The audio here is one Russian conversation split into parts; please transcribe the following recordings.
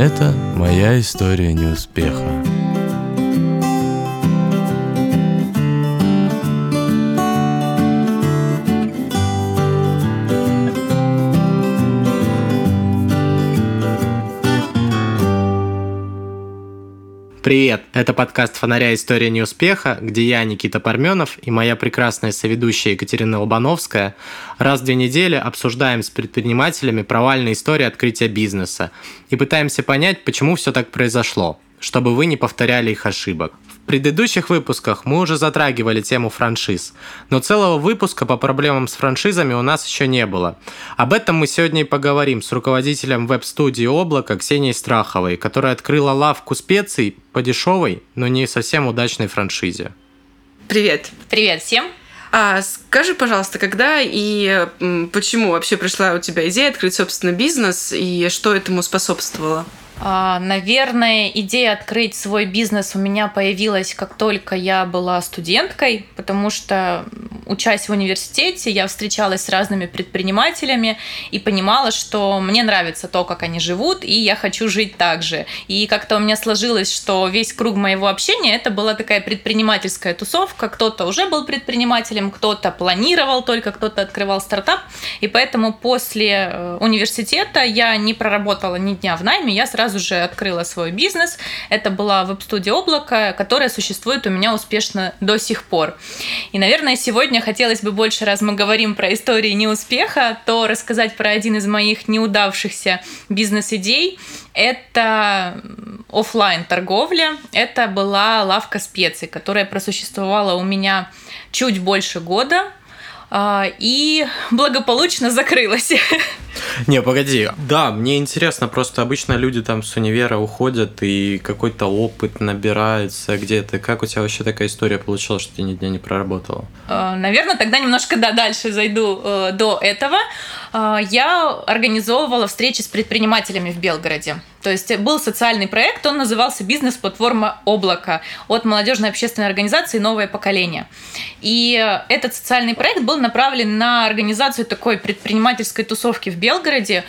Это моя история неуспеха. Привет! Это подкаст «Фонаря. История неуспеха», где я, Никита Парменов, и моя прекрасная соведущая Екатерина Лобановская раз в две недели обсуждаем с предпринимателями провальные истории открытия бизнеса и пытаемся понять, почему все так произошло, чтобы вы не повторяли их ошибок предыдущих выпусках мы уже затрагивали тему франшиз, но целого выпуска по проблемам с франшизами у нас еще не было. Об этом мы сегодня и поговорим с руководителем веб-студии «Облако» Ксенией Страховой, которая открыла лавку специй по дешевой, но не совсем удачной франшизе. Привет. Привет всем. А скажи, пожалуйста, когда и почему вообще пришла у тебя идея открыть собственный бизнес и что этому способствовало? А, наверное, идея открыть свой бизнес у меня появилась, как только я была студенткой, потому что, учась в университете, я встречалась с разными предпринимателями и понимала, что мне нравится то, как они живут, и я хочу жить так же. И как-то у меня сложилось, что весь круг моего общения это была такая предпринимательская тусовка. Кто-то уже был предпринимателем, кто-то планировал только, кто-то открывал стартап. И поэтому после э, университета я не проработала ни дня в найме, я сразу сразу же открыла свой бизнес. Это была веб-студия «Облако», которая существует у меня успешно до сих пор. И, наверное, сегодня хотелось бы больше, раз мы говорим про истории неуспеха, то рассказать про один из моих неудавшихся бизнес-идей. Это офлайн торговля. Это была лавка специй, которая просуществовала у меня чуть больше года и благополучно закрылась. Не, погоди. Да, мне интересно, просто обычно люди там с универа уходят и какой-то опыт набирается где-то. Как у тебя вообще такая история получилась, что ты ни дня не проработала? А, Наверное, тогда немножко да, дальше зайду э, до этого. А, я организовывала встречи с предпринимателями в Белгороде. То есть был социальный проект, он назывался «Бизнес-платформа Облако» от молодежной общественной организации «Новое поколение». И этот социальный проект был направлен на организацию такой предпринимательской тусовки в Белгороде,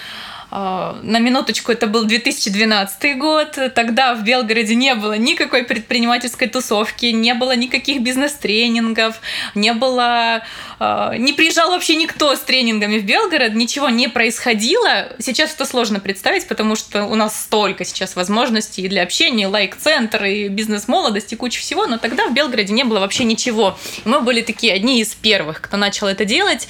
на минуточку, это был 2012 год. Тогда в Белгороде не было никакой предпринимательской тусовки, не было никаких бизнес-тренингов, не было... А, не приезжал вообще никто с тренингами в Белгород, ничего не происходило. Сейчас это сложно представить, потому что у нас столько сейчас возможностей для общения, лайк-центр и бизнес-молодость и куча всего, но тогда в Белгороде не было вообще ничего. Мы были такие одни из первых, кто начал это делать.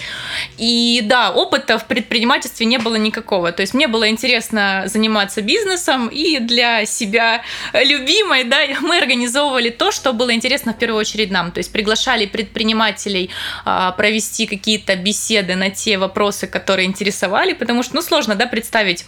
И да, опыта в предпринимательстве не было никакого. То есть есть мне было интересно заниматься бизнесом, и для себя любимой, да, мы организовывали то, что было интересно в первую очередь нам. То есть приглашали предпринимателей а, провести какие-то беседы на те вопросы, которые интересовали, потому что, ну, сложно, да, представить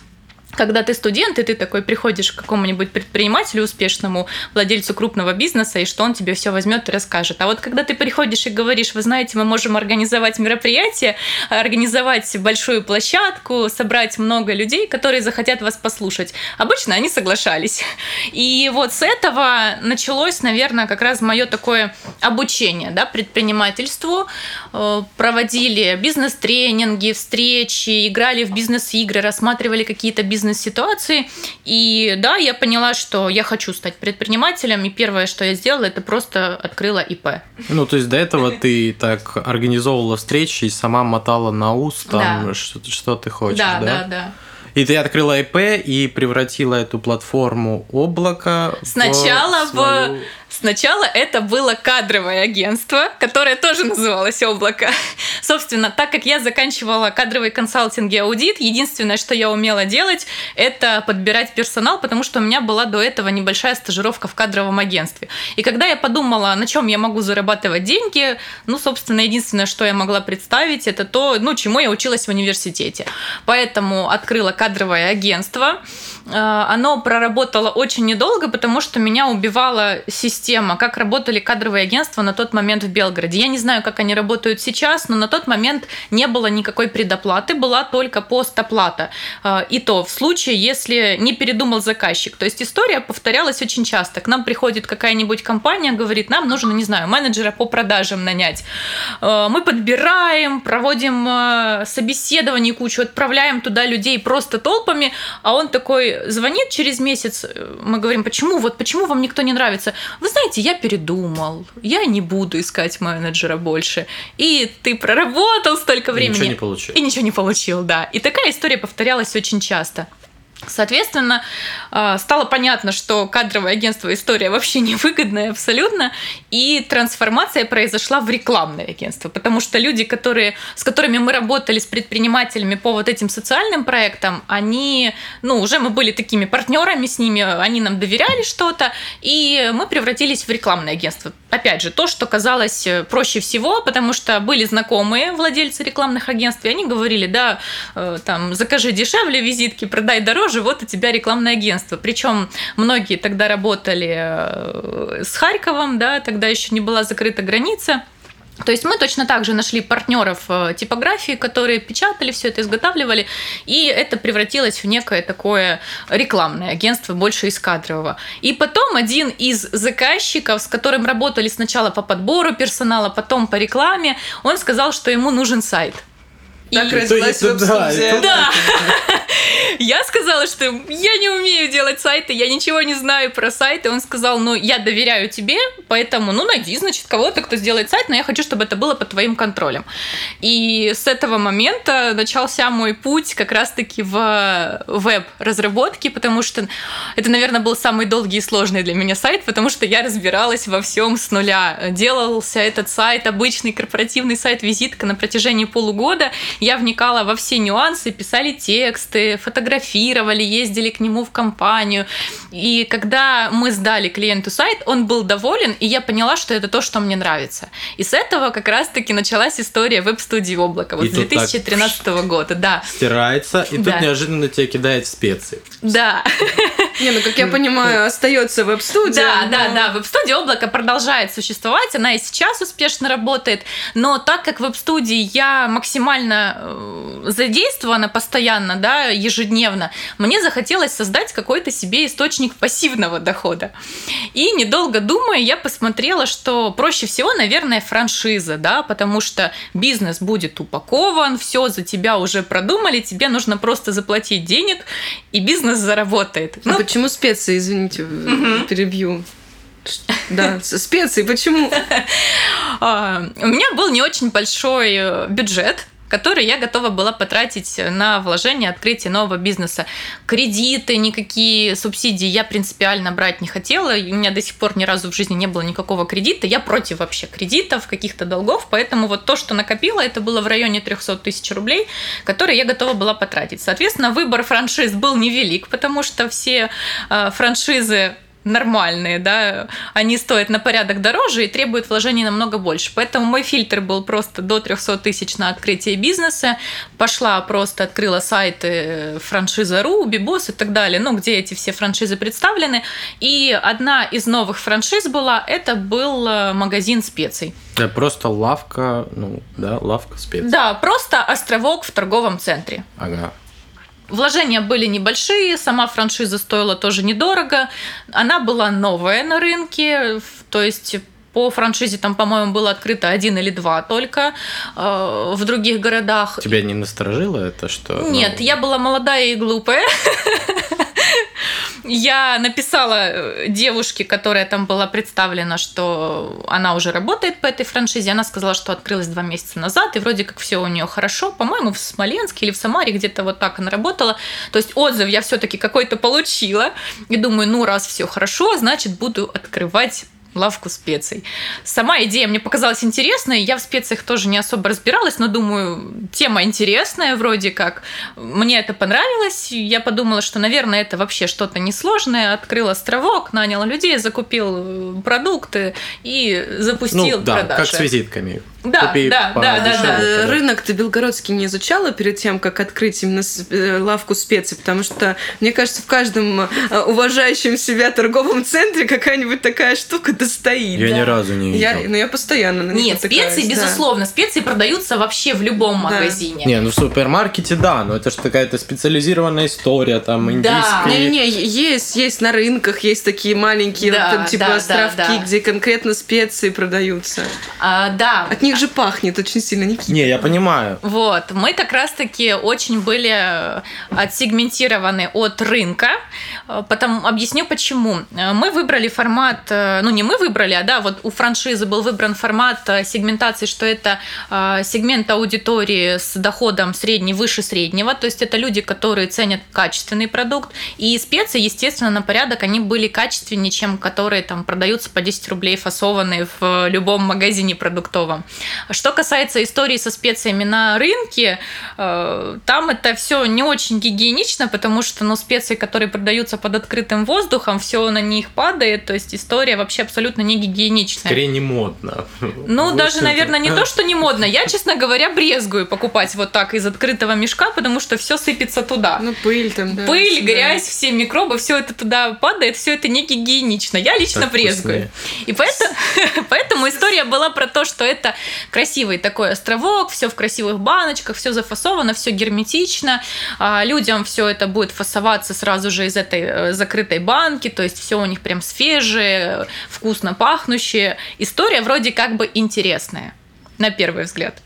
когда ты студент, и ты такой приходишь к какому-нибудь предпринимателю успешному, владельцу крупного бизнеса, и что он тебе все возьмет и расскажет. А вот когда ты приходишь и говоришь, вы знаете, мы можем организовать мероприятие, организовать большую площадку, собрать много людей, которые захотят вас послушать. Обычно они соглашались. И вот с этого началось, наверное, как раз мое такое обучение да, предпринимательству. Э, проводили бизнес-тренинги, встречи, играли в бизнес-игры, рассматривали какие-то бизнес бизнес-ситуации. И да, я поняла, что я хочу стать предпринимателем, и первое, что я сделала, это просто открыла ИП. Ну, то есть до этого ты так организовывала встречи и сама мотала на ус, там, да. что, что ты хочешь, да? Да, да, да. И ты открыла ИП и превратила эту платформу облака Сначала в, свою... в Сначала это было кадровое агентство, которое тоже называлось «Облако». Собственно, так как я заканчивала кадровый консалтинг и аудит, единственное, что я умела делать, это подбирать персонал, потому что у меня была до этого небольшая стажировка в кадровом агентстве. И когда я подумала, на чем я могу зарабатывать деньги, ну, собственно, единственное, что я могла представить, это то, ну, чему я училась в университете. Поэтому открыла кадровое агентство. Э, оно проработало очень недолго, потому что меня убивала система, как работали кадровые агентства на тот момент в Белгороде. Я не знаю, как они работают сейчас, но на тот момент не было никакой предоплаты, была только постоплата. Э, и то в случае, если не передумал заказчик. То есть история повторялась очень часто. К нам приходит какая-нибудь компания, говорит, нам нужно, не знаю, менеджера по продажам нанять. Э, мы подбираем, проводим собеседование кучу, отправляем туда людей просто толпами, а он такой, И звонит через месяц, мы говорим, почему, вот почему вам никто не нравится? Вы знаете, я передумал, я не буду искать менеджера больше. И ты проработал столько времени. И ничего не получил. И ничего не получил, да. И такая история повторялась очень часто. Соответственно, а, стало понятно, что кадровое агентство история вообще невыгодная абсолютно, и трансформация произошла в рекламное агентство, потому что люди, которые, с которыми мы работали, с предпринимателями по вот этим социальным проектам, они, ну, уже мы были такими партнерами с ними, они нам доверяли что-то, и мы превратились в рекламное агентство. Опять же, то, что казалось э, проще всего, потому что были знакомые владельцы рекламных агентств, и они говорили, да, э, там, закажи дешевле визитки, продай дороже, вот у тебя рекламное агентство. Причем многие тогда работали э, с Харьковом, да, тогда еще не была закрыта граница. То есть мы точно так же нашли партнеров э, типографии, которые печатали все это, изготавливали, и это превратилось в некое такое рекламное агентство, больше из кадрового. И потом один из заказчиков, с которым работали сначала по подбору персонала, потом по рекламе, он сказал, что ему нужен сайт – так и родилась веб-студия. Да. Я сказала, что я не умею делать сайты, я ничего не знаю про сайты. Он сказал, ну, я доверяю тебе, поэтому, ну, найди, значит, кого-то, кто сделает сайт, но я хочу, чтобы это было под твоим контролем. И с этого момента начался мой путь как раз-таки в веб-разработке, потому что это, наверное, был самый долгий и сложный для меня сайт, потому что я разбиралась во всем с нуля. Делался этот сайт, обычный корпоративный сайт-визитка на протяжении полугода. Я вникала во все нюансы, писали тексты, фотографировали, ездили к нему в компанию. И когда мы сдали клиенту сайт, он был доволен, и я поняла, что это то, что мне нравится. И с этого как раз-таки началась история веб-студии облака. Вот с 2013 года, да. Стирается, и тут неожиданно тебе кидает специи. Да. Не, ну как я понимаю, остается веб-студия. Да, да, да. Веб-студия облака продолжает существовать, она и сейчас успешно работает, но так как в веб-студии я максимально Э, задействована постоянно, да, ежедневно, мне захотелось создать какой-то себе источник пассивного дохода. И недолго думая, я посмотрела, что проще всего, наверное, франшиза, да, потому что бизнес будет упакован, все за тебя уже продумали, тебе нужно просто заплатить денег, и бизнес заработает. А ну, почему специи, извините, перебью? Да, специи, почему? А, у меня был не очень большой э, бюджет которые я готова была потратить на вложение, открытие нового бизнеса. Кредиты, никакие субсидии я принципиально брать не хотела. У меня до сих пор ни разу в жизни не было никакого кредита. Я против вообще кредитов, каких-то долгов. Поэтому вот то, что накопила, это было в районе 300 тысяч рублей, которые я готова была потратить. Соответственно, выбор франшиз был невелик, потому что все э, франшизы нормальные, да, они стоят на порядок дороже и требуют вложений намного больше. Поэтому мой фильтр был просто до 300 тысяч на открытие бизнеса. Пошла просто, открыла сайты франшиза.ру, Бибос и так далее, ну, где эти все франшизы представлены. И одна из новых франшиз была, это был э, магазин специй. Это просто лавка, ну, да, лавка специй. Да, просто островок в торговом центре. Ага. Вложения были небольшие, сама франшиза стоила тоже недорого. Она была новая на рынке, то есть по франшизе там, по-моему, было открыто один или два только э, в других городах. Тебя не насторожило это, что? Нет, ну... я была молодая и глупая. Я написала э, девушке, которая там была представлена, что она уже работает по этой франшизе. Она сказала, что открылась два месяца назад, и вроде как все у нее хорошо. По-моему, в Смоленске или в Самаре где-то вот так она работала. То есть отзыв я все-таки какой-то получила. И думаю, ну раз все хорошо, значит буду открывать лавку специй. Сама идея мне показалась интересной. Я в специях тоже не особо разбиралась, но думаю, тема интересная вроде как. Мне это понравилось. Я подумала, что, наверное, это вообще что-то несложное. Открыл островок, нанял людей, закупил продукты и запустил ну, да, продажи. как с визитками. Да, Купи да, да, да, да. Рынок ты Белгородский не изучала перед тем, как открыть именно э, лавку специй, потому что, мне кажется, в каждом э, уважающем себя торговом центре какая-нибудь такая штука достоит. Я да. ни разу не видел. Я, ну, я постоянно на Нет, специи, да. безусловно, специи продаются вообще в любом да. магазине. Не, ну в супермаркете, да, но это же какая-то специализированная история, там, индийские. Да. Не-не, есть, есть на рынках, есть такие маленькие, да, там, типа, да, островки, да, да. где конкретно специи продаются. А, да. От них них же пахнет очень сильно, Никита. Не, я понимаю. Вот, мы как раз-таки очень были э, отсегментированы от рынка, э, потом объясню почему. Э, Мы выбрали формат, ну не мы выбрали, а да, вот у франшизы был выбран формат сегментации, что это сегмент аудитории с доходом средний выше среднего, то есть это люди, которые ценят качественный продукт, и специи, естественно, на порядок они были качественнее, чем которые там продаются по 10 рублей фасованные в любом магазине продуктовом. Что касается истории со специями на рынке, э, там это все не очень гигиенично, потому что ну, специи, которые продаются под открытым воздухом, все на них падает, то есть история вообще абсолютно не гигиеничная. Скорее не модно. Ну, Вот даже, это. наверное, не то, что не модно. Я, честно говоря, брезгую покупать вот так из открытого мешка, потому что все сыпется туда. Ну, пыль там, да. Пыль, да. грязь, все микробы, все это туда падает, все это не гигиенично. Я лично Так брезгую. И поэтому, поэтому история была про то, что это красивый такой островок, все в красивых баночках, все зафасовано, все герметично. А, Людям все это будет фасоваться сразу же из этой э, закрытой банки, то есть все у них прям свежее, вкусно пахнущее. История вроде как бы интересная, на первый взгляд.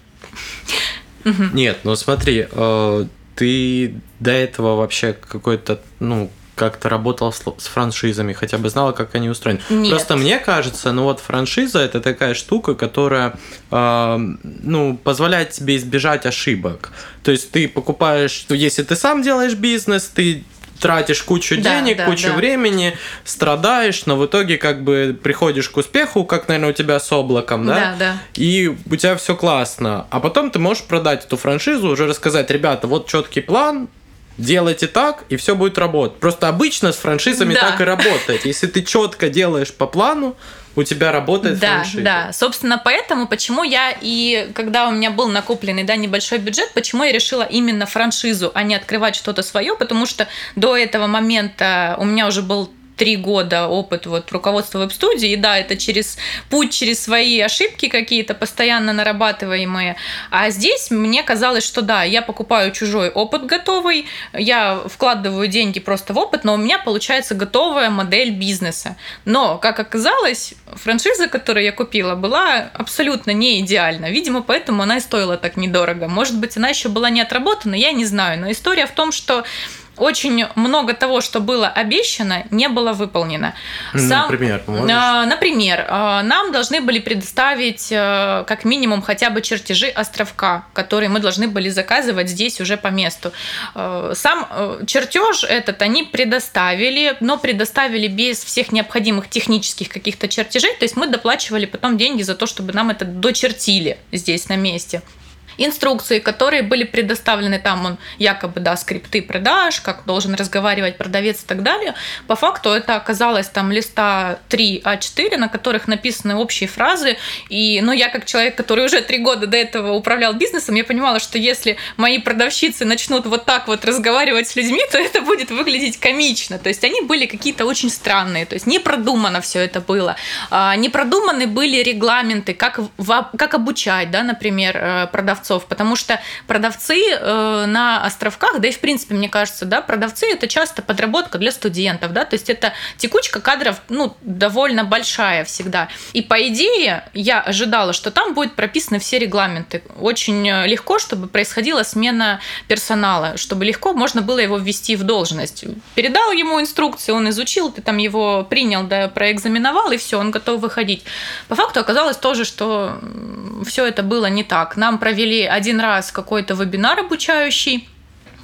Нет, ну смотри, э, ты до этого вообще какой-то, ну, как-то работал с, с франшизами, хотя бы знала, как они устроены. Нет. Просто мне кажется, ну вот франшиза это такая штука, которая, э, ну, позволяет тебе избежать ошибок. То есть ты покупаешь, ну, если ты сам делаешь бизнес, ты тратишь кучу Да, денег, да, кучу да. времени, страдаешь, но в итоге как бы приходишь к успеху, как, наверное, у тебя с облаком, да? Да, да. и у тебя все классно. А потом ты можешь продать эту франшизу, уже рассказать, ребята, вот четкий план, делайте так, и все будет работать. Просто обычно с франшизами Да. так и работает. Если ты четко делаешь по плану, у тебя работает Да, франшиза. да. Собственно, поэтому, почему я и когда у меня был накопленный, да, небольшой бюджет, почему я решила именно франшизу, а не открывать что-то свое, потому что до этого момента у меня уже был три года опыт вот руководства веб-студии, и да, это через путь, через свои ошибки какие-то постоянно нарабатываемые. А здесь мне казалось, что да, я покупаю чужой опыт готовый, я вкладываю деньги просто в опыт, но у меня получается готовая модель бизнеса. Но, как оказалось, франшиза, которую я купила, была абсолютно не идеальна. Видимо, поэтому она и стоила так недорого. Может быть, она еще была не отработана, я не знаю. Но история в том, что очень много того, что было обещано, не было выполнено. Сам- Например, можешь? а, Например, а, нам должны были предоставить а, как минимум хотя бы чертежи островка, которые мы должны были заказывать здесь уже по месту. Сам чертеж этот они предоставили, но предоставили без всех необходимых технических каких-то чертежей, то есть мы доплачивали потом деньги за то, чтобы нам это дочертили здесь на месте инструкции, которые были предоставлены там, он якобы, да, скрипты продаж, как должен разговаривать продавец и так далее. По факту это оказалось там листа 3 А4, на которых написаны общие фразы. И, ну, я как человек, который уже три года до этого управлял бизнесом, я понимала, что если мои продавщицы начнут вот так вот разговаривать с людьми, то это будет выглядеть комично. То есть они были какие-то очень странные, то есть не продумано все это было. А, Не продуманы были регламенты, как, как обучать, да, например, э, продавцов, потому что продавцы э, на островках, да и в принципе, мне кажется, да, продавцы это часто подработка для студентов, да, то есть это текучка кадров, ну, довольно большая всегда. И по идее я ожидала, что там будут прописаны все регламенты. Очень э, легко, чтобы происходила смена персонала, чтобы легко можно было его ввести в должность. Передал ему инструкции, он изучил, ты там его принял, да, проэкзаменовал, и все, он готов выходить. По факту оказалось тоже, что все это было не так. Нам провели один раз какой-то вебинар обучающий,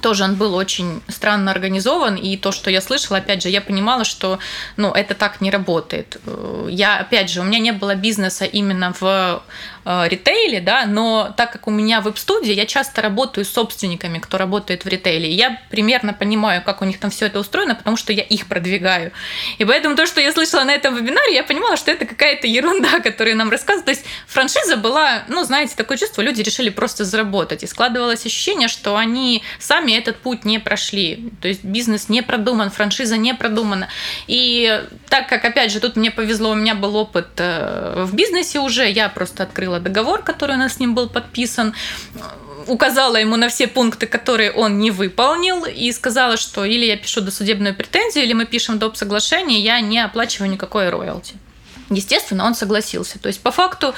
тоже он был очень странно организован, и то, что я слышала, опять же, я понимала, что ну, это так не работает. Э, Я, опять же, у меня не было бизнеса именно в э, ритейле, да, но так как у меня веб-студия, я часто работаю с собственниками, кто работает в ритейле. Я примерно понимаю, как у них там все это устроено, потому что я их продвигаю. И поэтому то, что я слышала на этом вебинаре, я понимала, что это какая-то ерунда, которую нам рассказывают. То есть франшиза была, ну, знаете, такое чувство, люди решили просто заработать. И складывалось ощущение, что они сами этот путь не прошли. То есть бизнес не продуман, франшиза не продумана. И так как, опять же, тут мне повезло, у меня был опыт э, в бизнесе уже, я просто открыла договор, который у нас с ним был подписан, указала ему на все пункты, которые он не выполнил, и сказала, что или я пишу досудебную претензию, или мы пишем доп. соглашение, я не оплачиваю никакой роялти. Естественно, он согласился. То есть, по факту,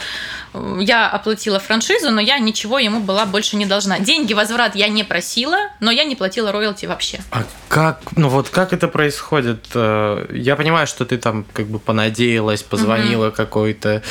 э, я оплатила франшизу, но я ничего ему была больше не должна. Деньги возврат я не просила, но я не платила роялти вообще. А как, ну вот как это происходит? Э, я понимаю, что ты там как бы понадеялась, позвонила угу. какой-то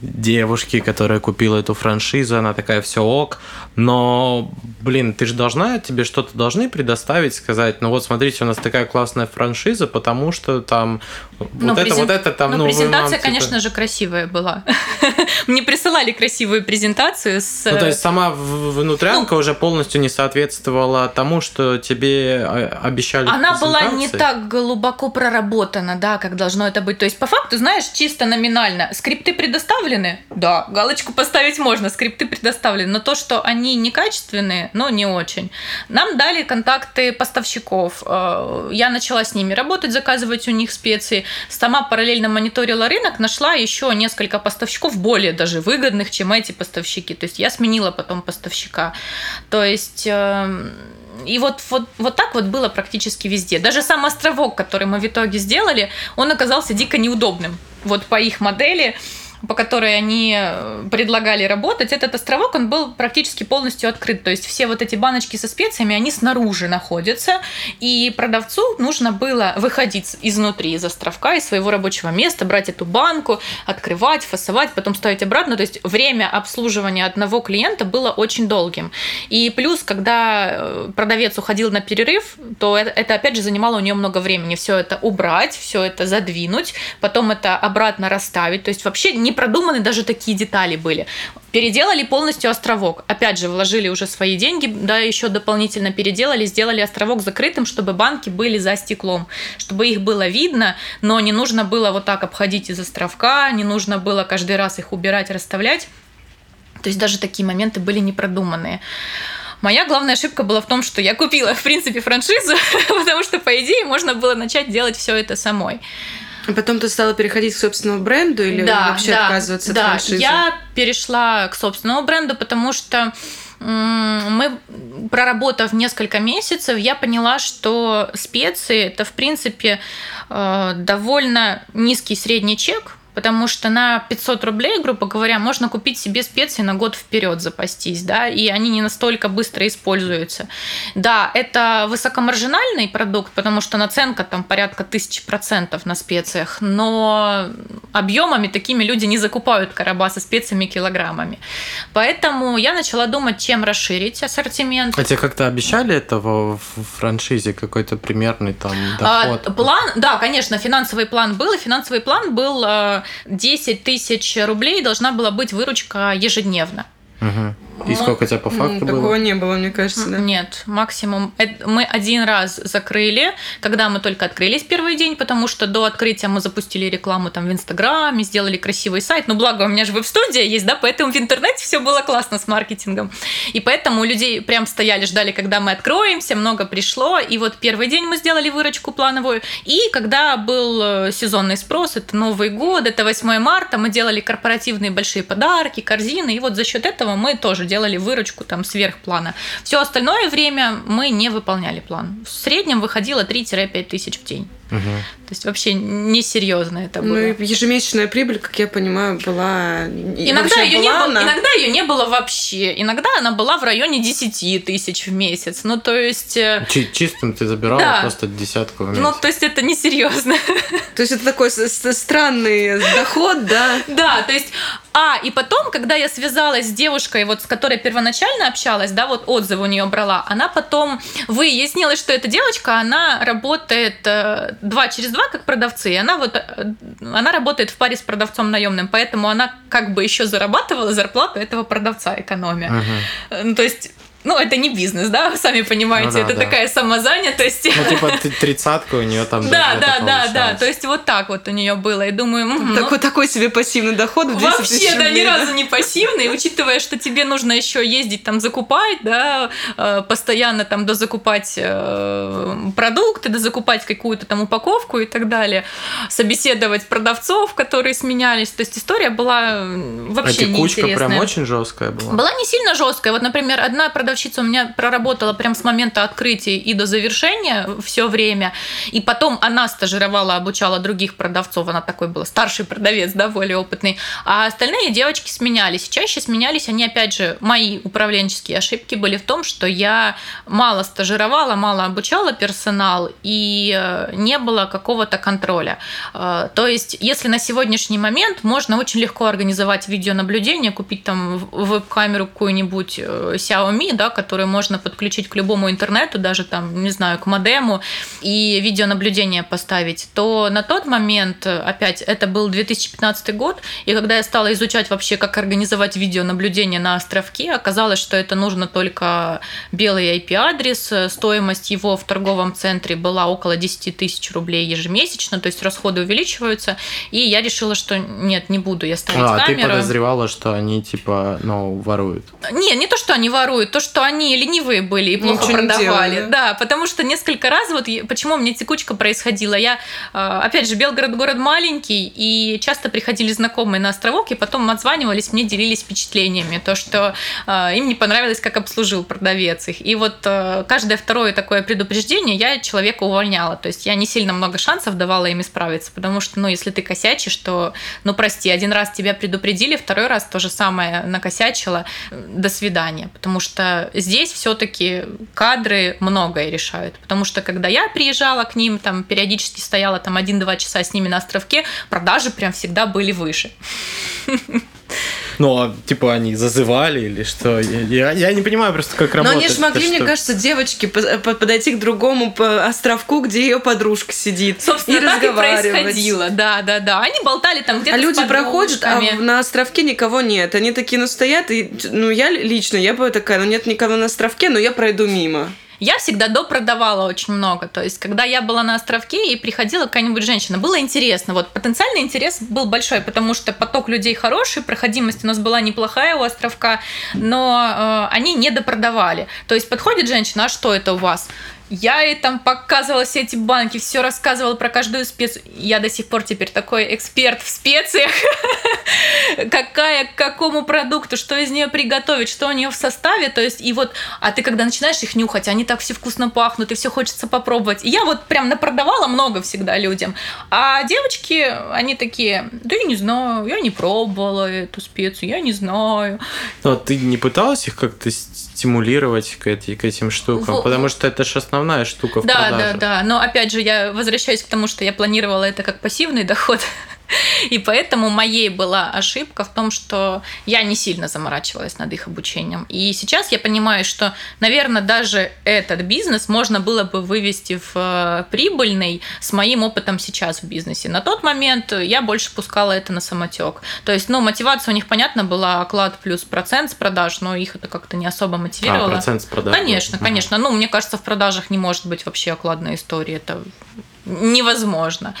девушке, которая купила эту франшизу, она такая, все ок, но, блин, ты же должна, тебе что-то должны предоставить, сказать, ну вот смотрите, у нас такая классная франшиза, потому что там ну, вот презент... это, вот это там, ну, ну презентация. Конечно же, красивая была. Мне присылали красивую презентацию с... Ну, то есть сама внутрянка ну, уже полностью не соответствовала тому, что тебе а, обещали Она была не так глубоко проработана, да, как должно это быть. То есть, по факту, знаешь, чисто номинально, скрипты предоставлены? Да, галочку поставить можно, скрипты предоставлены, но то, что они некачественные, но не очень. Нам дали контакты поставщиков. Э, я начала с ними работать, заказывать у них специи. Сама параллельно мониторила рынок, нашла еще несколько поставщиков более даже выгодных, чем эти поставщики. То есть я сменила потом поставщика. То есть эм, и вот, вот, вот так вот было практически везде. Даже сам островок, который мы в итоге сделали, он оказался дико неудобным. Вот по их модели по которой они э, предлагали работать, этот островок, он был практически полностью открыт. То есть все вот эти баночки со специями, они снаружи находятся, и продавцу нужно было выходить изнутри из островка, из своего рабочего места, брать эту банку, открывать, фасовать, потом ставить обратно. То есть время обслуживания одного клиента было очень долгим. И плюс, когда э, продавец уходил на перерыв, то это, это опять же занимало у нее много времени. Все это убрать, все это задвинуть, потом это обратно расставить. То есть вообще не продуманы даже такие детали были. Переделали полностью островок. Опять же, вложили уже свои деньги, да, еще дополнительно переделали, сделали островок закрытым, чтобы банки были за стеклом, чтобы их было видно, но не нужно было вот так обходить из островка, не нужно было каждый раз их убирать, расставлять. То есть даже такие моменты были непродуманные. Моя главная ошибка была в том, что я купила, в принципе, франшизу, потому что, по идее, можно было начать делать все это самой. А потом ты стала переходить к собственному бренду или да, вообще да, отказываться да. от франшизы? Я перешла к собственному бренду, потому что мы, проработав несколько месяцев, я поняла, что специи это, в принципе, э, довольно низкий средний чек потому что на 500 рублей, грубо говоря, можно купить себе специи на год вперед запастись, да, и они не настолько быстро используются. Да, это высокомаржинальный продукт, потому что наценка там порядка тысячи процентов на специях, но объемами такими люди не закупают короба со специями килограммами. Поэтому я начала думать, чем расширить ассортимент. А тебе как-то обещали этого в франшизе, какой-то примерный там а, доход? А, план, да, конечно, финансовый план был, и финансовый план был э, 10 тысяч рублей должна была быть выручка ежедневно. Угу. И сколько у тебя по факту было? Такого не было, мне кажется, да? Нет, максимум. Мы один раз закрыли, когда мы только открылись первый день, потому что до открытия мы запустили рекламу там в Инстаграме, сделали красивый сайт. Ну, благо, у меня же веб-студия есть, да, поэтому в интернете все было классно с маркетингом. И поэтому людей прям стояли, ждали, когда мы откроемся, много пришло. И вот первый день мы сделали выручку плановую. И когда был э, сезонный спрос, это Новый год, это 8 марта, мы делали корпоративные большие подарки, корзины. И вот за счет этого мы тоже делали выручку там сверх плана. Все остальное время мы не выполняли план. В среднем выходило 3-5 тысяч в день. Угу. То есть вообще несерьезно это ну, было. Ну, ежемесячная прибыль, как я понимаю, была... Иногда ее, была не она... было, иногда ее не было вообще. Иногда она была в районе 10 тысяч в месяц. Ну, то есть... Э, Чи- чистым ты забирала да. просто десятку в месяц. Ну, то есть это несерьезно. То есть это такой странный доход, да? Да, то есть а, и потом, когда я связалась с девушкой, вот с которой первоначально общалась, да, вот отзывы у нее брала, она потом выяснилась, что эта девочка, она работает э, два через два как продавцы, и она вот, э, она работает в паре с продавцом наемным, поэтому она как бы еще зарабатывала зарплату этого продавца экономия. Uh-huh. То есть ну, это не бизнес, да, сами понимаете, ну, да, это да. такая самозанятость. Ну, типа тридцатка у нее там. Да, да, да, да, то есть вот так вот у нее было, и думаю, угу, такой, ну, такой себе пассивный доход Вообще, да, ни разу не пассивный, учитывая, что тебе нужно еще ездить там закупать, да, э, постоянно там дозакупать э, продукты, дозакупать какую-то там упаковку и так далее, собеседовать продавцов, которые сменялись, то есть история была вообще а текучка прям очень жесткая была? Была не сильно жесткая, вот, например, одна продавщица продавщица у меня проработала прям с момента открытия и до завершения все время. И потом она стажировала, обучала других продавцов. Она такой была старший продавец, да, более опытный. А остальные девочки сменялись. Чаще сменялись они, опять же, мои управленческие ошибки были в том, что я мало стажировала, мало обучала персонал, и э, не было какого-то контроля. Э, то есть, если на сегодняшний момент можно очень легко организовать видеонаблюдение, купить там веб-камеру какую-нибудь э, Xiaomi, да, которую можно подключить к любому интернету, даже там, не знаю, к модему, и видеонаблюдение поставить, то на тот момент, опять, это был 2015 год, и когда я стала изучать вообще, как организовать видеонаблюдение на островке, оказалось, что это нужно только белый IP-адрес, стоимость его в торговом центре была около 10 тысяч рублей ежемесячно, то есть расходы увеличиваются, и я решила, что нет, не буду я ставить а, камеру. ты подозревала, что они типа, ну, воруют? Не, не то, что они воруют, то, что они ленивые были и плохо Ничего продавали. делали. Да, потому что несколько раз, вот почему у меня текучка происходила, я, э, опять же, Белгород город маленький, и часто приходили знакомые на островок, и потом отзванивались, мне делились впечатлениями, то, что э, им не понравилось, как обслужил продавец их. И вот э, каждое второе такое предупреждение я человека увольняла, то есть я не сильно много шансов давала им исправиться, потому что, ну, если ты косячишь, то, ну, прости, один раз тебя предупредили, второй раз то же самое накосячила, до свидания, потому что здесь все-таки кадры многое решают, потому что когда я приезжала к ним, там периодически стояла там один-два часа с ними на островке, продажи прям всегда были выше. Ну, а, типа, они зазывали или что? Я, я- я не понимаю просто, как Но работает. они же могли, это мне что. кажется, девочки по- по- подойти к другому островку, где ее подружка сидит, Собственно, и так и происходило, да, да, да. Они болтали там где-то А люди проходят, а на островке никого нет. Они такие, ну, стоят, и, ну, я лично, я бы такая, ну, нет никого на островке, но я пройду мимо. Я всегда допродавала очень много. То есть, когда я была на островке и приходила какая-нибудь женщина, было интересно. Вот потенциальный интерес был большой, потому что поток людей хороший, проходимость у нас была неплохая у островка, но э, они не допродавали. То есть подходит женщина, а что это у вас? Я ей там показывала все эти банки, все рассказывала про каждую специю. Я до сих пор теперь такой эксперт в специях. Какая к какому продукту, что из нее приготовить, что у нее в составе. То есть, и вот, а ты когда начинаешь их нюхать, они так все вкусно пахнут, и все хочется попробовать. И я вот прям напродавала много всегда людям. А девочки, они такие, да я не знаю, я не пробовала эту специю, я не знаю. Ну, а ты не пыталась их как-то стимулировать к, эти- к этим штукам? Во- Потому что это же основная штука в Да, продаже. да, да. Но опять же, я возвращаюсь к тому, что я планировала это как пассивный доход. И поэтому моей была ошибка в том, что я не сильно заморачивалась над их обучением. И сейчас я понимаю, что, наверное, даже этот бизнес можно было бы вывести в э, прибыльный с моим опытом сейчас в бизнесе. На тот момент я больше пускала это на самотек. То есть, ну, мотивация у них, понятно, была оклад плюс процент с продаж, но их это как-то не особо А, мотивировало. процент с продаж. Конечно, конечно. Ну, мне кажется, в продажах не может быть вообще окладной истории. Это невозможно.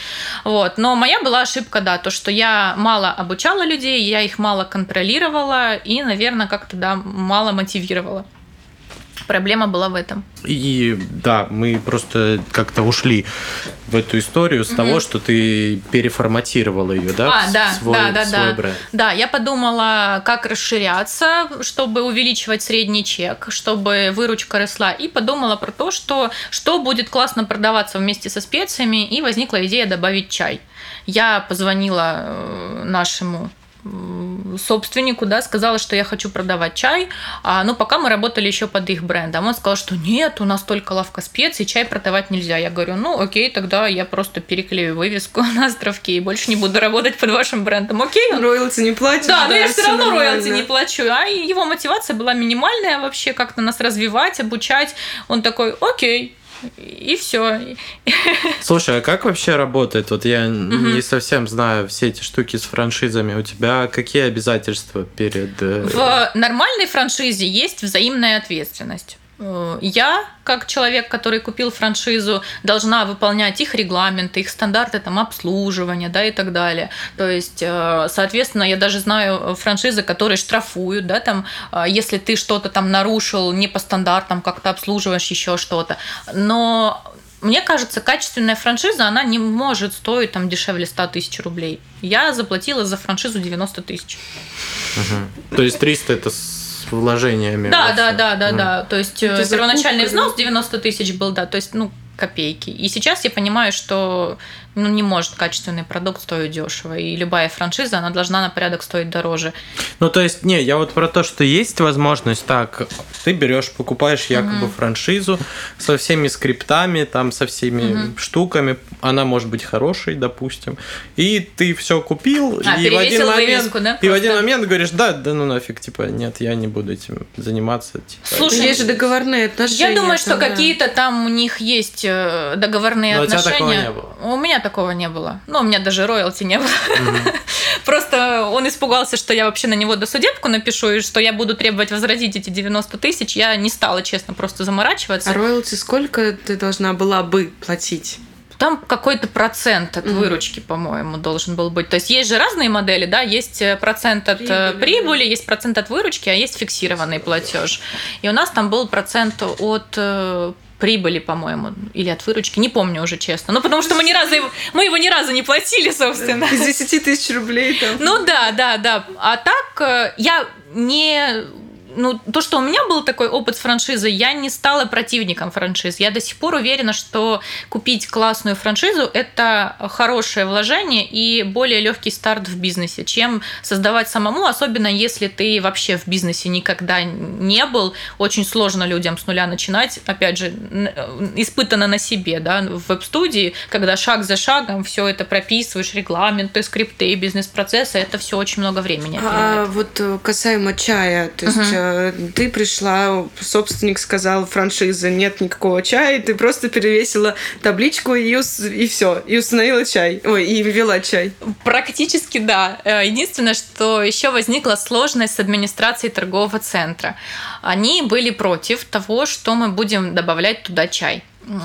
Вот. Но моя была ошибка, да, то, что я мало обучала людей, я их мало контролировала и, наверное, как-то, да, мало мотивировала. Проблема была в этом. И да, мы просто как-то ушли в эту историю с того, что ты переформатировала ее, да? А, да, свой, да, да, свой да. бренд. Да, я подумала, как расширяться, чтобы увеличивать средний чек, чтобы выручка росла. И подумала про то, что, что будет классно продаваться вместе со специями. И возникла идея добавить чай. Я позвонила э, нашему собственнику, да, сказала, что я хочу продавать чай, а, но пока мы работали еще под их брендом. Он сказал, что нет, у нас только лавка специй, чай продавать нельзя. Я говорю, ну окей, тогда я просто переклею вывеску на островке и больше не буду работать под вашим брендом. Окей, Роялти не платят. да, но я все равно роялти не плачу. А его мотивация была минимальная вообще, как-то нас развивать, обучать. Он такой, окей, и все. Слушай, а как вообще работает? Вот я не совсем знаю все эти штуки с франшизами. У тебя какие обязательства перед... э, В нормальной франшизе есть взаимная ответственность. Э, Я, как человек, который купил франшизу, должна выполнять их регламенты, их стандарты там, обслуживания да, и так далее. То есть, э, соответственно, я даже знаю франшизы, которые штрафуют, да, там, э, если ты что-то там нарушил не по стандартам, как-то обслуживаешь еще что-то. Но мне кажется, качественная франшиза, она не может стоить там дешевле 100 тысяч рублей. Я заплатила за франшизу 90 тысяч. То есть 300 это вложениями. Да, да, да, да, да. То есть э, первоначальный взнос 90 тысяч был, да, то есть, ну, копейки. И сейчас я понимаю, что ну, не может качественный продукт стоить дешево. И любая франшиза, она должна на порядок стоить дороже. Ну, то есть, не, я вот про то, что есть возможность так, ты берешь, покупаешь якобы франшизу со всеми скриптами, там, со всеми штуками, она может быть хорошей, допустим, и ты все купил, А, и в один перевесил момент, вывеску, да, и в один момент говоришь, да, да ну нафиг, типа, нет, я не буду этим заниматься. Типа, Слушай, Есть же договорные отношения. Я думаю, что да. какие-то там у них есть э, договорные Но у тебя отношения. такого не было. У меня такого не было. Ну, у меня даже роялти не было. Просто он испугался, что я вообще на него досудебку напишу, и что я буду требовать возразить эти 90 тысяч. Я не стала, честно, просто заморачиваться. А роялти сколько ты должна была бы платить? Там какой-то процент от выручки, по-моему, должен был быть. То есть есть же разные модели, да, есть э, процент от э, Прибыли, прибыли, есть процент от выручки, а есть фиксированный платеж. И у нас там был процент от э, прибыли, по-моему, или от выручки, не помню уже честно. Ну, потому что мы ни разу его, мы его ни разу не платили, собственно. Из 10 тысяч рублей там. Ну да, да, да. А так я не ну, то, что у меня был такой опыт с франшизой, я не стала противником франшиз. Я до сих пор уверена, что купить классную франшизу – это хорошее вложение и более легкий старт в бизнесе, чем создавать самому, особенно если ты вообще в бизнесе никогда не был. Очень сложно людям с нуля начинать. Опять же, э, испытано на себе, да, в веб-студии, когда шаг за шагом все это прописываешь, регламенты, скрипты, бизнес-процессы, это все очень много времени А вот э, касаемо чая, то есть э, ты пришла, собственник сказал франшиза, нет никакого чая, и ты просто перевесила табличку и, ус- и все, и установила чай, ой, и ввела чай. Практически да. Э, Единственное, что еще возникла сложность с администрацией торгового центра. Они были против того, что мы будем добавлять туда чай.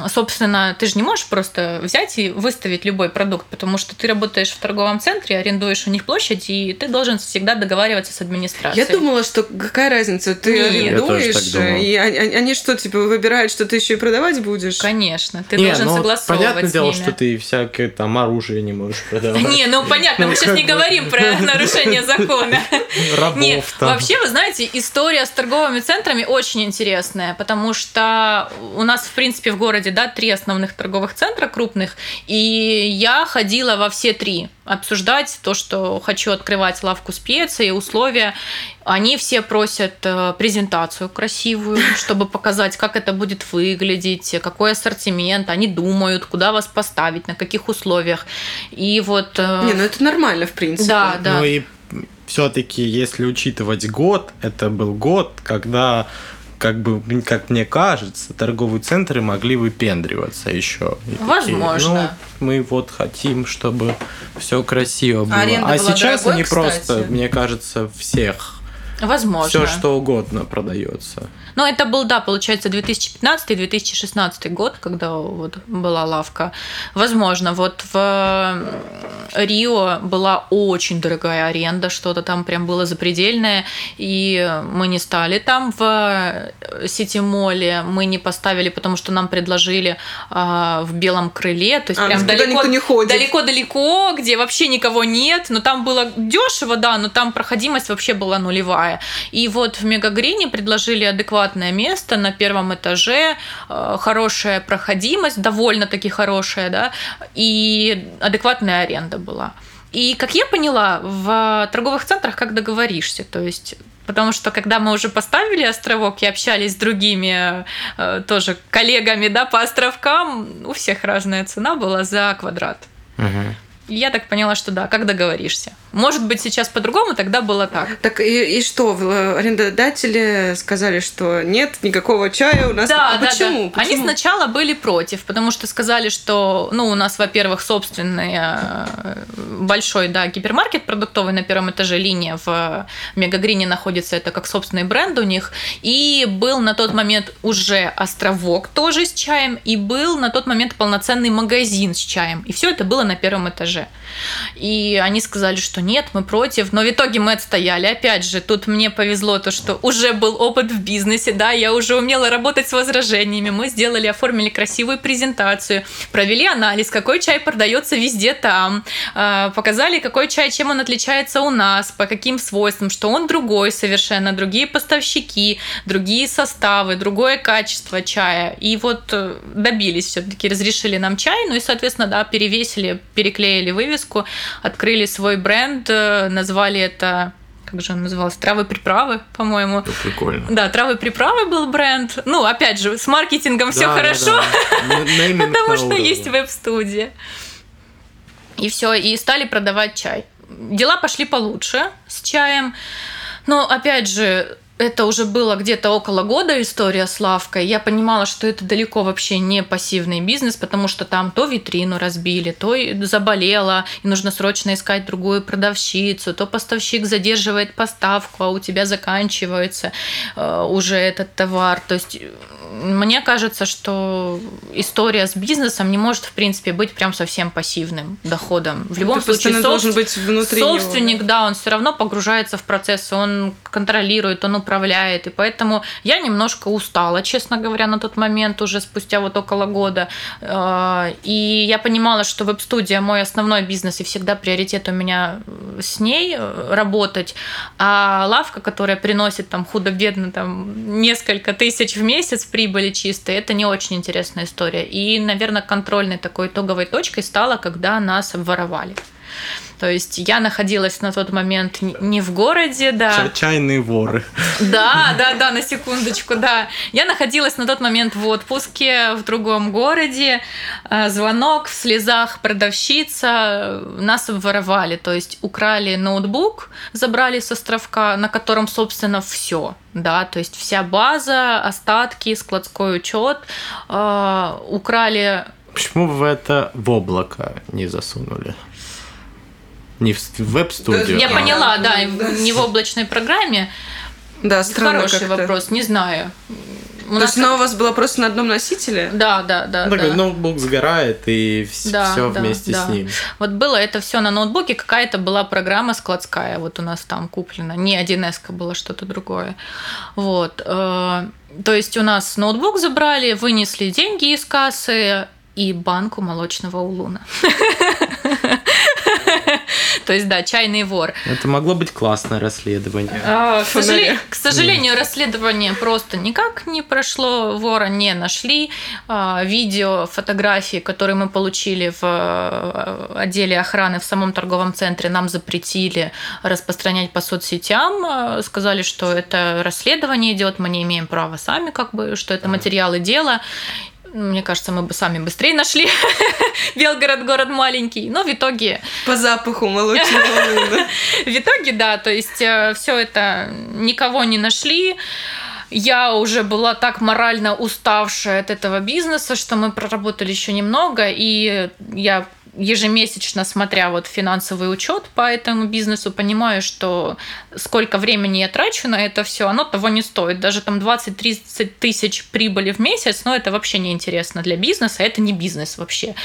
Собственно, ты же не можешь просто взять и выставить любой продукт, потому что ты работаешь в торговом центре, арендуешь у них площадь, и ты должен всегда договариваться с администрацией. Я думала, что какая разница, ты Нет. Арендуешь, думал. и они, они что, типа, выбирают, что ты еще и продавать будешь? Конечно, ты Не, должен ну, согласовывать понятное дело, что ты всякое там оружие не можешь продавать. Не, ну понятно, мы сейчас не говорим про нарушение закона. Рабов вообще, вы знаете, история с торговыми центрами очень интересная, потому что у нас, в принципе, в городе, да, три основных торговых центра крупных, и я ходила во все три обсуждать то, что хочу открывать лавку специй, условия. Они все просят э, презентацию красивую, чтобы показать, как это будет выглядеть, какой ассортимент. Они думают, куда вас поставить, на каких условиях. И вот... э, Не, ну это нормально, в принципе. Да, да. Ну и все-таки, если учитывать год, это был год, когда как бы, как мне кажется, торговые центры могли выпендриваться еще. И такие, Возможно. ну, мы вот хотим, чтобы все красиво было. аренда А сейчас дорогой, они кстати? просто, мне кажется, всех Возможно. все что угодно продается. Ну, это был, да, получается, 2015-2016 год, когда вот была лавка. Возможно, вот в Рио была очень дорогая аренда, что-то там прям было запредельное, и мы не стали там в Сити-моле, мы не поставили, потому что нам предложили а, в Белом крыле, то есть А, прям далеко, не ходит. далеко-далеко, где вообще никого нет, но там было дешево, да, но там проходимость вообще была нулевая. И вот в Мегагрине предложили адекватное место на первом этаже, э, хорошая проходимость, довольно-таки хорошая, да, и адекватная аренда была. И, как я поняла, в торговых центрах как договоришься, то есть Потому что когда мы уже поставили островок и общались с другими э, тоже коллегами да, по островкам, у всех разная цена была за квадрат. Мгм. И я так поняла, что да, как договоришься. Может быть, сейчас по-другому, тогда было так. Так и, и что, в- арендодатели сказали, что нет никакого чая у нас? Да, А да, почему? да. Они Почему? сначала были против, потому что сказали, что, ну, у нас, во-первых, собственный э, большой, да, гипермаркет продуктовый на первом этаже, линия в Мегагрине находится, это как собственный бренд у них, и был на тот момент уже островок тоже с чаем, и был на тот момент полноценный магазин с чаем, и все это было на первом этаже. Этаже. И они сказали, что нет, мы против, но в итоге мы отстояли. Опять же, тут мне повезло то, что уже был опыт в бизнесе, да, я уже умела работать с возражениями, мы сделали, оформили красивую презентацию, провели анализ, какой чай продается везде там, а, показали, какой чай, чем он отличается у нас, по каким свойствам, что он другой совершенно, другие поставщики, другие составы, другое качество чая. И вот э, добились все-таки, разрешили нам чай, ну и, соответственно, да, перевесили, переклеили вывеску, открыли свой бренд, э, назвали это как же он назывался, травы-приправы, по-моему. Это прикольно. Да, травы-приправы был бренд. Ну, опять же, с маркетингом все Да, хорошо, да, да. Потому что есть веб-студия. И все, и стали продавать чай. Дела пошли получше с чаем. Но опять же, это уже было где-то около года история с лавкой. Я понимала, что это далеко вообще не пассивный бизнес, потому что там то витрину разбили, то заболела, и нужно срочно искать другую продавщицу, то поставщик задерживает поставку, а у тебя заканчивается э, уже этот товар. То есть мне кажется, что история с бизнесом не может, в принципе, быть прям совсем пассивным доходом. В любом Ты случае, постоянно должен быть внутри него, собственник, да, он все равно погружается в процесс, он контролирует, он управляет. И поэтому я немножко устала, честно говоря, на тот момент, уже спустя вот около года. Э, И я понимала, что веб-студия мой основной бизнес, и всегда приоритет у меня с ней э, работать. А лавка, которая приносит там худо-бедно там несколько тысяч в месяц прибыли чистой, это не очень интересная история. И, наверное, контрольной такой итоговой точкой стало, когда нас обворовали. То есть я находилась на тот момент не в городе, да. Ча- Чайные воры. Да, да, да, на секундочку, да. Я находилась на тот момент в отпуске в другом городе. Э, Звонок в слезах продавщица. э, Нас обворовали, то есть украли ноутбук, забрали с островка, на котором, собственно, все. Да, то есть вся база, остатки, складской учет. Э, Украли Почему вы это в облако не засунули? Не в веб-студию. Я Да. поняла, да, не в облачной программе. Да, странно Хороший как-то. вопрос, не знаю. У То нас есть она у вас была просто на одном носителе? Да, да, да. Ну, такой да. ноутбук сгорает, и все Да, да, вместе да. с ним. Вот было это все на ноутбуке, какая-то была программа складская, вот у нас там куплена. Не 1С было что-то другое. Вот. э, То есть у нас ноутбук забрали, вынесли деньги из кассы и банку молочного улуна. То есть, да, чайный вор. Это могло быть классное расследование. А, К сожалению, к сожалению, расследование просто никак не прошло, вора не нашли. А, Видео, фотографии, которые мы получили в э, отделе охраны в самом торговом центре, нам запретили распространять по соцсетям. А, Сказали, что это расследование идет, мы не имеем права сами, как бы, что это материалы дела. Мне кажется, мы бы сами быстрее нашли. Белгород город маленький. Но в итоге По запаху молочного в итоге, да, то есть все это никого не нашли. Я уже была так морально уставшая от этого бизнеса, что мы проработали еще немного, и я ежемесячно, смотря вот финансовый учет по этому бизнесу, понимаю, что сколько времени я трачу на это все, оно того не стоит. Даже там 20-30 тысяч прибыли в месяц, но это вообще не интересно для бизнеса, это не бизнес вообще.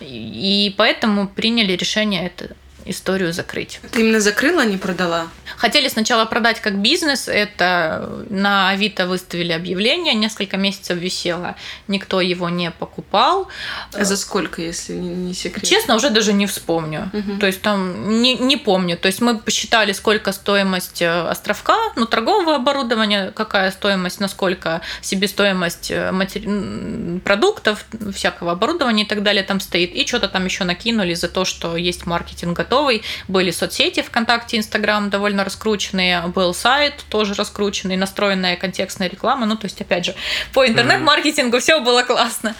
И поэтому приняли решение это историю закрыть. Ты именно закрыла, а не продала? Хотели сначала продать как бизнес, это на Авито выставили объявление, несколько месяцев висело, никто его не покупал. А за сколько, если не, секрет? Честно, уже даже не вспомню. Мгм. То есть там не, не помню. То есть мы посчитали, сколько стоимость э, островка, ну, торгового оборудования, какая стоимость, насколько себестоимость э, матери- продуктов, всякого оборудования и так далее там стоит. И что-то там еще накинули за то, что есть маркетинг готовый. Были соцсети ВКонтакте, Инстаграм довольно раскрученные, был сайт тоже раскрученный, настроенная контекстная реклама. Ну, то есть, опять же, по интернет-маркетингу все было классно.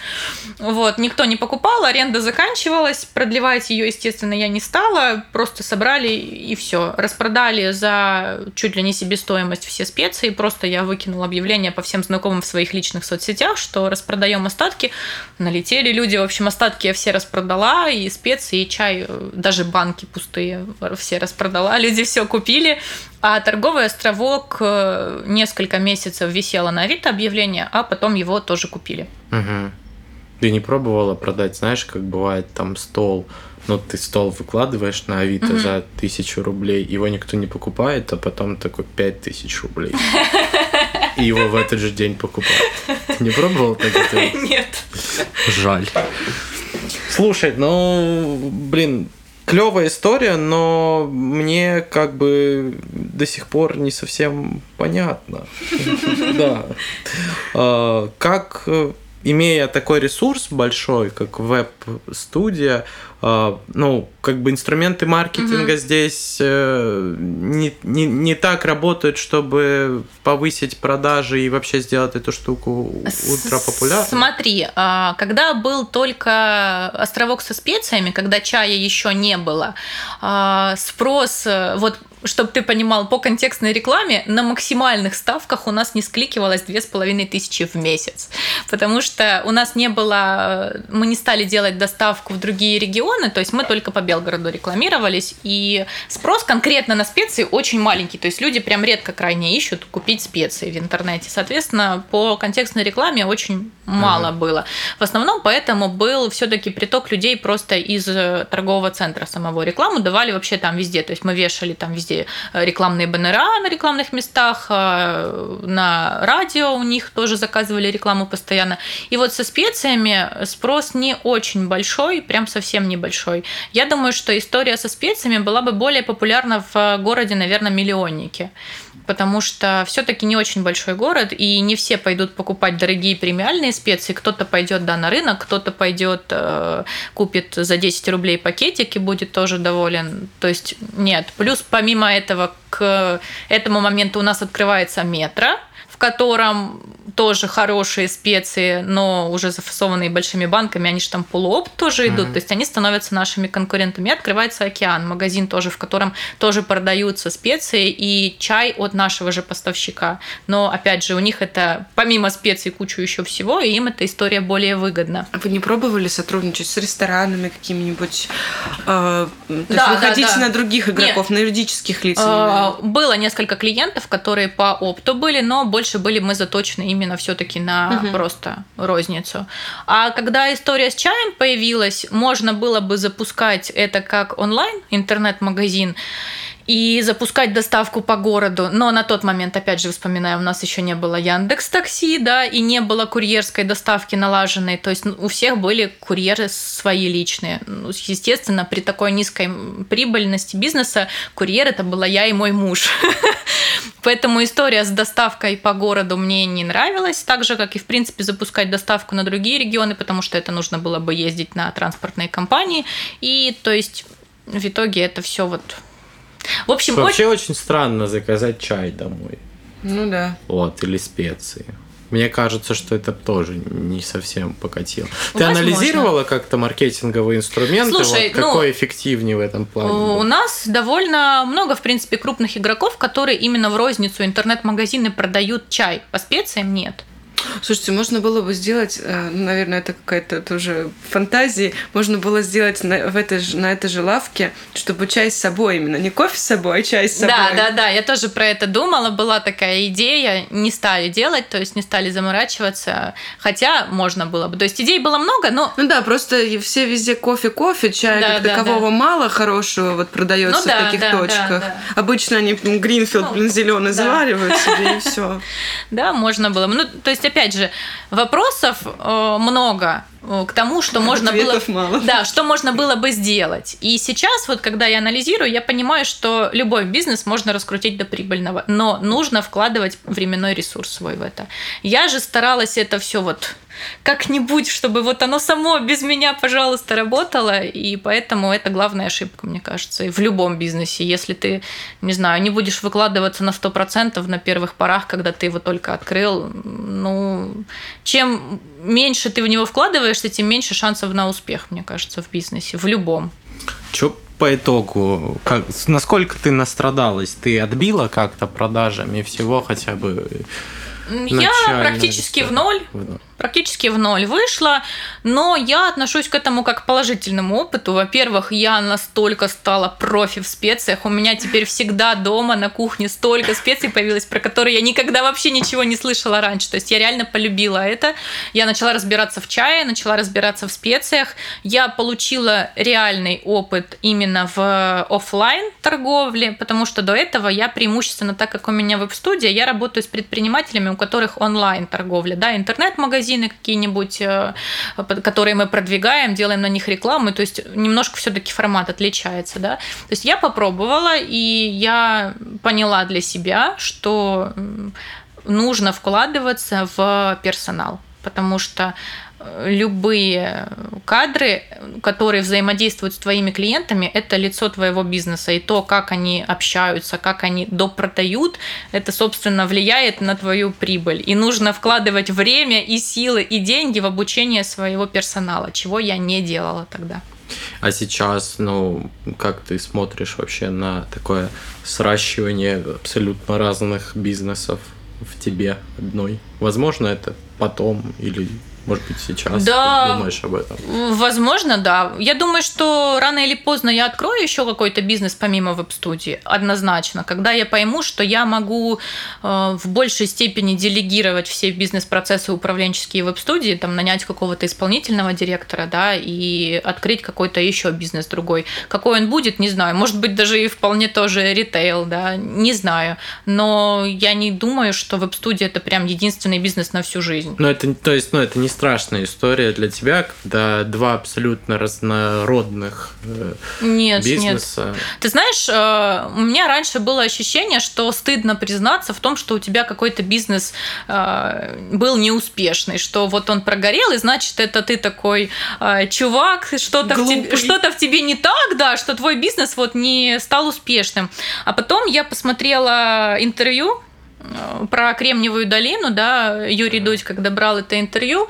Вот, никто не покупал, аренда заканчивалась, продлевать ее, естественно, я не стала, просто собрали и все. Распродали за чуть ли не себестоимость все специи, просто я выкинула объявление по всем знакомым в своих личных соцсетях, что распродаем остатки. Налетели люди, в общем, остатки я все распродала, и специи, и чай, даже банки пустые все распродала, люди все купили. А торговый островок э, несколько месяцев висело на Авито объявление, а потом его тоже купили. Мгм. Ты не пробовала продать, знаешь, как бывает там стол, ну, ты стол выкладываешь на Авито Мгм. за тысячу рублей, его никто не покупает, а потом такой пять тысяч рублей. И его в этот же день покупают. Ты не пробовал так это? Нет. Жаль. Слушай, ну, блин, клевая история, но мне как бы до сих пор не совсем понятно. Да. А, Как, имея такой ресурс большой, как веб-студия, ну, как бы инструменты маркетинга здесь э, не, не, не так работают, чтобы повысить продажи и вообще сделать эту штуку ультрапопулярной. Смотри, а, когда был только островок со специями, когда чая еще не было, а, спрос, э, вот чтобы ты понимал, по контекстной рекламе на максимальных ставках у нас не скликивалось две с половиной тысячи в месяц, потому что у нас не было, э, мы не стали делать доставку в другие регионы, то есть мы только по Белгороду рекламировались, и спрос конкретно на специи очень маленький, то есть люди прям редко крайне ищут купить специи в интернете, соответственно, по контекстной рекламе очень мало было. В основном поэтому был все-таки приток людей просто из э, торгового центра самого. Рекламу давали вообще там везде. То есть мы вешали там везде э, рекламные баннера на рекламных местах, э, на радио у них тоже заказывали рекламу постоянно. И вот со специями спрос не очень большой, прям совсем небольшой. Я думаю, что история со специями была бы более популярна в городе, наверное, миллионнике потому что все-таки не очень большой город, и не все пойдут покупать дорогие премиальные специи. Кто-то пойдет да, на рынок, кто-то пойдет, э, купит за 10 рублей пакетик и будет тоже доволен. То есть нет. Плюс помимо этого к этому моменту у нас открывается метро, в котором тоже хорошие специи, но уже зафасованные большими банками, они же там полуопт тоже идут, Мгм. то есть они становятся нашими конкурентами. И открывается океан, магазин тоже, в котором тоже продаются специи и чай от нашего же поставщика. Но опять же, у них это помимо специй кучу еще всего, и им эта история более выгодна. А Вы не пробовали сотрудничать с ресторанами какими-нибудь? э, то есть Да, да, выходить да. на других игроков, на юридических лиц? Именно? Было несколько клиентов, которые по опту были, но больше были мы заточены именно все-таки на Мгм. просто розницу. А когда история с чаем появилась, можно было бы запускать это как онлайн интернет-магазин и запускать доставку по городу. Но на тот момент, опять же, вспоминаю, у нас еще не было Яндекс Такси, да, и не было курьерской доставки налаженной. То есть ну, у всех были курьеры свои личные. Ну, естественно, при такой низкой прибыльности бизнеса курьер это была я и мой муж. Поэтому история с доставкой по городу мне не нравилась, так же, как и, в принципе, запускать доставку на другие регионы, потому что это нужно было бы ездить на транспортные компании. И, то есть, в итоге это все вот... В общем, очень... Вообще очень странно заказать чай домой. Ну да. Вот, или специи. Мне кажется, что это тоже не совсем покатило. Ты Возможно. анализировала как-то маркетинговые инструменты? Слушай, вот ну, какой эффективнее в этом плане? У был? нас довольно много, в принципе, крупных игроков, которые именно в розницу интернет-магазины продают чай. По специям нет. Слушайте, можно было бы сделать, э, ну, наверное, это какая-то тоже фантазия, можно было сделать на, в этой же, на этой же лавке, чтобы чай с собой именно, не кофе с собой, а чай с собой. Да, да, да, я тоже про это думала, была такая идея, не стали делать, то есть не стали заморачиваться, хотя можно было бы. То есть идей было много, но Ну да, просто все везде кофе-кофе, чая Да, как да, такового мало хорошего вот продается Ну да, в таких да, да, точках. да. Обычно они Гринфилд, Ну, блин, зеленый да. заваривают себе и все. да, можно было. Ну, то есть, опять же, вопросов э, много э, к тому, что можно было... Мало. Да, что можно было бы сделать. И сейчас, вот когда я анализирую, я понимаю, что любой бизнес можно раскрутить до прибыльного, но нужно вкладывать временной ресурс свой в это. Я же старалась это все вот как-нибудь, чтобы вот оно само без меня, пожалуйста, работало, и поэтому это главная ошибка, мне кажется, и в любом бизнесе. Если ты, не знаю, не будешь выкладываться на 100% на первых порах, когда ты его только открыл, ну, чем меньше ты в него вкладываешься, тем меньше шансов на успех, мне кажется, в бизнесе, в любом. Чё по итогу? Как, насколько ты настрадалась? Ты отбила как-то продажами всего хотя бы? Я практически в ноль. В ноль. Практически в ноль вышла, но я отношусь к этому как к положительному опыту. Во-первых, я настолько стала профи в специях, у меня теперь всегда дома на кухне столько специй появилось, про которые я никогда вообще ничего не слышала раньше. То есть я реально полюбила это. Я начала разбираться в чае, начала разбираться в специях. Я получила реальный опыт именно в офлайн торговле, потому что до этого я преимущественно, так как у меня веб-студия, я работаю с предпринимателями, у которых онлайн торговля, да, интернет-магазин, магазины какие-нибудь, э, которые мы продвигаем, делаем на них рекламу, то есть немножко все-таки формат отличается, да. То есть я попробовала, и я поняла для себя, что нужно вкладываться в персонал, потому что любые кадры, которые взаимодействуют с твоими клиентами, это лицо твоего бизнеса. И то, как они общаются, как они допродают, это, собственно, влияет на твою прибыль. И нужно вкладывать время и силы и деньги в обучение своего персонала, чего я не делала тогда. А сейчас, ну, как ты смотришь вообще на такое сращивание абсолютно разных бизнесов в тебе одной? Возможно, это потом или может быть, сейчас да, ты думаешь об этом? Возможно, да. Я думаю, что рано или поздно я открою еще какой-то бизнес помимо веб-студии. Однозначно. Когда я пойму, что я могу э, в большей степени делегировать все бизнес-процессы управленческие веб-студии, там, нанять какого-то исполнительного директора, да, и открыть какой-то еще бизнес другой. Какой он будет, не знаю. Может быть, даже и вполне тоже ритейл, да, не знаю. Но я не думаю, что веб-студия это прям единственный бизнес на всю жизнь. Ну, это, то есть, ну, это не страшная история для тебя, когда два абсолютно разнородных э, нет, бизнеса. Нет. Ты знаешь, э, у меня раньше было ощущение, что стыдно признаться в том, что у тебя какой-то бизнес э, был неуспешный, что вот он прогорел, и значит, это ты такой чувак, что-то в, тебе, что-то в тебе не так, да, что твой бизнес вот не стал успешным. А потом я посмотрела интервью про Кремниевую долину, да, Юрий Дудь, когда брал это интервью,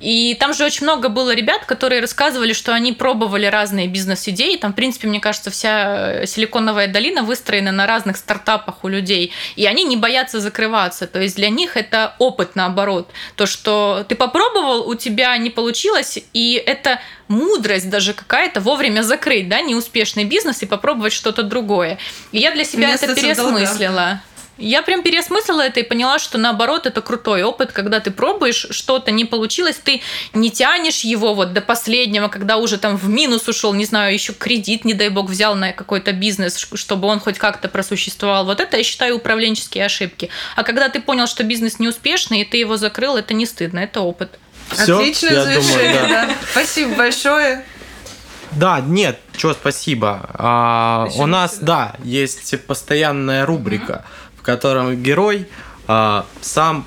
и там же очень много было ребят, которые рассказывали, что они пробовали разные бизнес-идеи, там, в принципе, мне кажется, вся Силиконовая долина выстроена на разных стартапах у людей, и они не боятся закрываться, то есть для них это опыт наоборот, то, что ты попробовал, у тебя не получилось, и это мудрость даже какая-то вовремя закрыть, да, неуспешный бизнес и попробовать что-то другое. И я для себя Месяца это переосмыслила. Долга. Я прям переосмыслила это и поняла, что наоборот это крутой опыт, когда ты пробуешь, что-то не получилось, ты не тянешь его вот до последнего, когда уже там в минус ушел, не знаю, еще кредит, не дай бог, взял на какой-то бизнес, чтобы он хоть как-то просуществовал. Вот это я считаю управленческие ошибки. А когда ты понял, что бизнес неуспешный, и ты его закрыл, это не стыдно, это опыт. Все, Отличное завершение, думаю, да. да. Спасибо большое. Да, нет, что спасибо. А, у нас, да, есть постоянная рубрика. Mm-hmm котором герой а, сам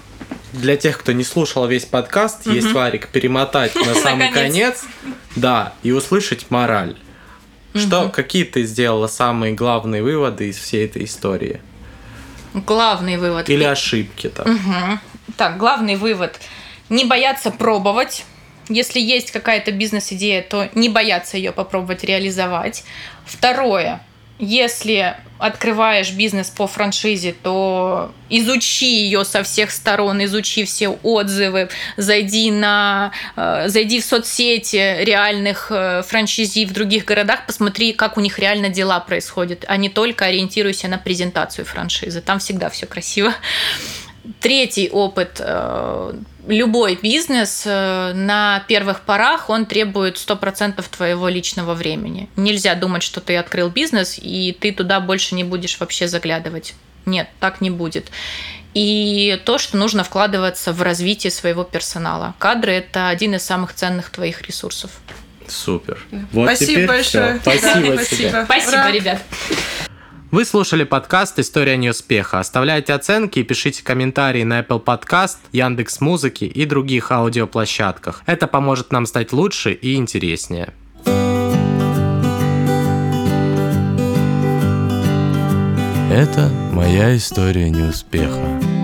для тех, кто не слушал весь подкаст, угу. есть варик перемотать на самый конец, да, и услышать мораль. Что, какие ты сделала самые главные выводы из всей этой истории? Главный вывод. Или ошибки там. Угу. Так, главный вывод. Не бояться пробовать. Если есть какая-то бизнес-идея, то не бояться ее попробовать реализовать. Второе если открываешь бизнес по франшизе, то изучи ее со всех сторон, изучи все отзывы, зайди на, э, зайди в соцсети реальных э, франшизи в других городах, посмотри, как у них реально дела происходят, а не только ориентируйся на презентацию франшизы. Там всегда все красиво. Третий опыт э, любой бизнес э, на первых порах, он требует 100% твоего личного времени. Нельзя думать, что ты открыл бизнес, и ты туда больше не будешь вообще заглядывать. Нет, так не будет. И то, что нужно вкладываться в развитие своего персонала. Кадры – это один из самых ценных твоих ресурсов. Супер. Вот Спасибо большое. Все. Спасибо, да, спасибо. Спасибо, ребят. Вы слушали подкаст «История неуспеха». Оставляйте оценки и пишите комментарии на Apple Podcast, Яндекс Музыки и других аудиоплощадках. Это поможет нам стать лучше и интереснее. Это моя история неуспеха.